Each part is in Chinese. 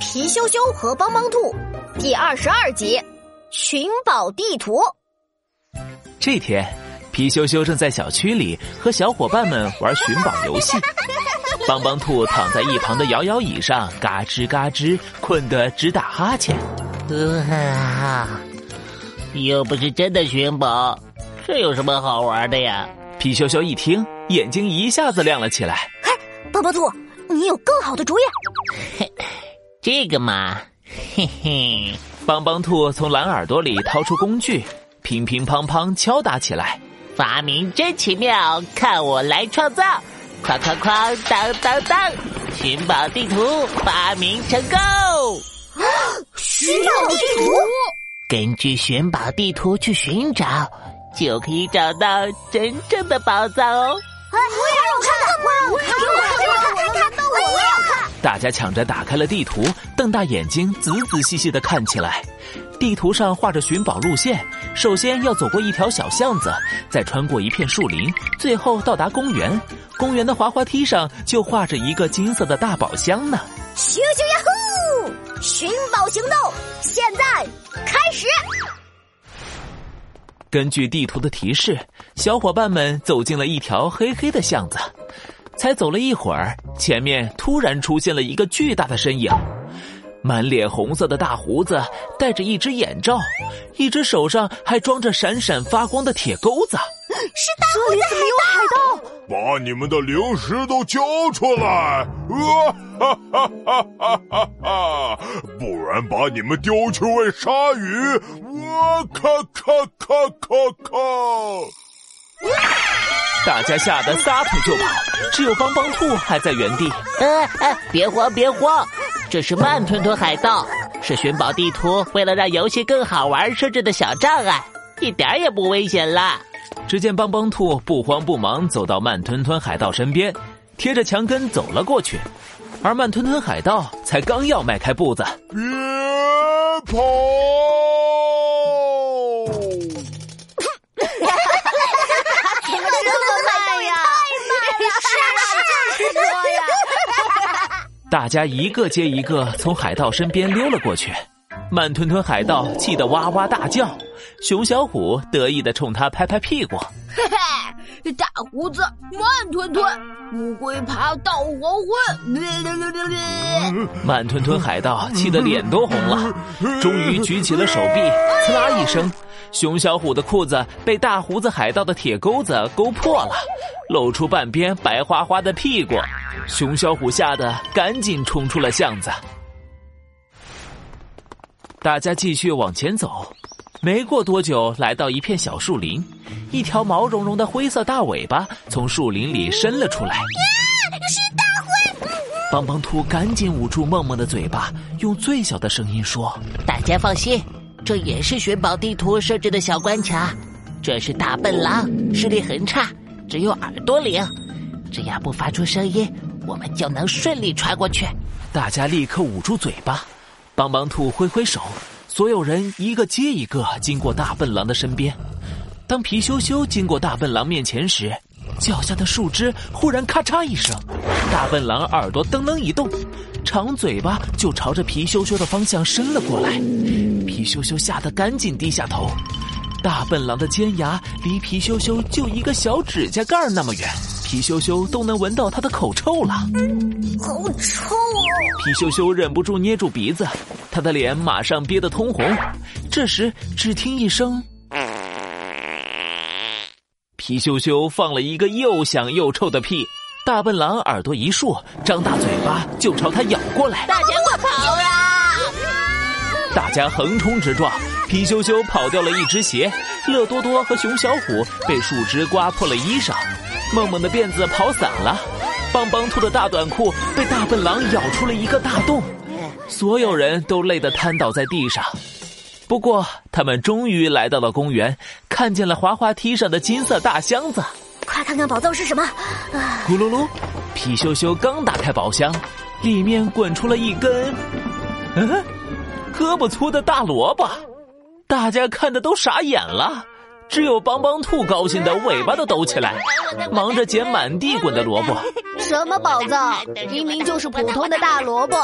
皮羞羞和帮帮兔第二十二集寻宝地图。这天，皮羞羞正在小区里和小伙伴们玩寻宝游戏，帮帮兔躺在一旁的摇摇椅上，嘎吱嘎吱，困得直打哈欠。啊，又不是真的寻宝，这有什么好玩的呀？皮羞羞一听，眼睛一下子亮了起来。嘿，帮帮兔，你有更好的主意？嘿，这个嘛，嘿嘿。帮帮兔从蓝耳朵里掏出工具，乒乒乓乓敲打起来。发明真奇妙，看我来创造！哐哐哐，当当当！寻宝地图发明成功！寻宝地图，根据寻宝地图去寻找，就可以找到真正的宝藏哦！哎，我也要看，我要看，我要看，看看，我也要看！大家抢着打开了地图，瞪大眼睛，仔仔细细的看起来。地图上画着寻宝路线，首先要走过一条小巷子，再穿过一片树林，最后到达公园。公园的滑滑梯上就画着一个金色的大宝箱呢。咻咻呀呼！寻宝行动现在开始。根据地图的提示，小伙伴们走进了一条黑黑的巷子。才走了一会儿，前面突然出现了一个巨大的身影。满脸红色的大胡子，戴着一只眼罩，一只手上还装着闪闪发光的铁钩子。是大胡子海盗？把你们的零食都交出来！啊哈哈哈哈哈哈！不然把你们丢去喂鲨鱼！哇咔咔咔咔咔！大家吓得撒腿就跑，只有帮帮兔还在原地。哎哎，别慌别慌！这是慢吞吞海盗，是寻宝地图为了让游戏更好玩设置的小障碍，一点也不危险啦。只见帮帮兔不慌不忙走到慢吞吞海盗身边，贴着墙根走了过去，而慢吞吞海盗才刚要迈开步子，别跑！大家一个接一个从海盗身边溜了过去，慢吞吞海盗气得哇哇大叫，熊小虎得意的冲他拍拍屁股，嘿嘿，大胡子慢吞吞，乌龟爬到黄昏，慢吞吞海盗气得脸都红了，终于举起了手臂，呲啦一声，熊小虎的裤子被大胡子海盗的铁钩子勾破了，露出半边白花花的屁股。熊小虎吓得赶紧冲出了巷子。大家继续往前走，没过多久，来到一片小树林，一条毛茸茸的灰色大尾巴从树林里伸了出来。呀，是大灰！帮帮兔赶紧捂住梦梦的嘴巴，用最小的声音说：“大家放心，这也是寻宝地图设置的小关卡。这是大笨狼，视力很差，只有耳朵灵，只要不发出声音。”我们就能顺利穿过去。大家立刻捂住嘴巴。帮帮兔挥挥手，所有人一个接一个经过大笨狼的身边。当皮羞羞经过大笨狼面前时，脚下的树枝忽然咔嚓一声，大笨狼耳朵噔噔一动，长嘴巴就朝着皮羞羞的方向伸了过来。皮羞羞吓得赶紧低下头。大笨狼的尖牙离皮羞羞就一个小指甲盖那么远。皮羞羞都能闻到它的口臭了，好臭哦！皮羞羞忍不住捏住鼻子，他的脸马上憋得通红。这时，只听一声，皮羞羞放了一个又响又臭的屁。大笨狼耳朵一竖，张大嘴巴就朝他咬过来。大家快跑啊！大家横冲直撞，皮羞羞跑掉了一只鞋，乐多多和熊小虎被树枝刮破了衣裳。梦梦的辫子跑散了，帮帮兔的大短裤被大笨狼咬出了一个大洞，所有人都累得瘫倒在地上。不过，他们终于来到了公园，看见了滑滑梯上的金色大箱子。快看看宝藏是什么！咕噜噜，皮羞羞刚打开宝箱，里面滚出了一根，嗯，胳膊粗的大萝卜。大家看的都傻眼了。只有帮帮兔高兴的尾巴都抖起来，忙着捡满地滚的萝卜。什么宝藏？明明就是普通的大萝卜。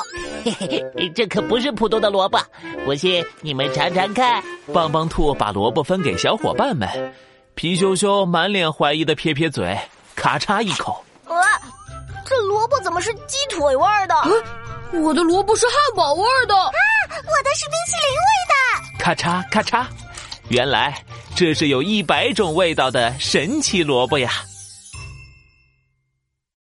嘿嘿，这可不是普通的萝卜，不信你们尝尝看。帮帮兔把萝卜分给小伙伴们，皮羞羞满脸怀疑的撇撇嘴，咔嚓一口。啊，这萝卜怎么是鸡腿味儿的？我的萝卜是汉堡味儿的。啊。咔嚓咔嚓，原来这是有一百种味道的神奇萝卜呀！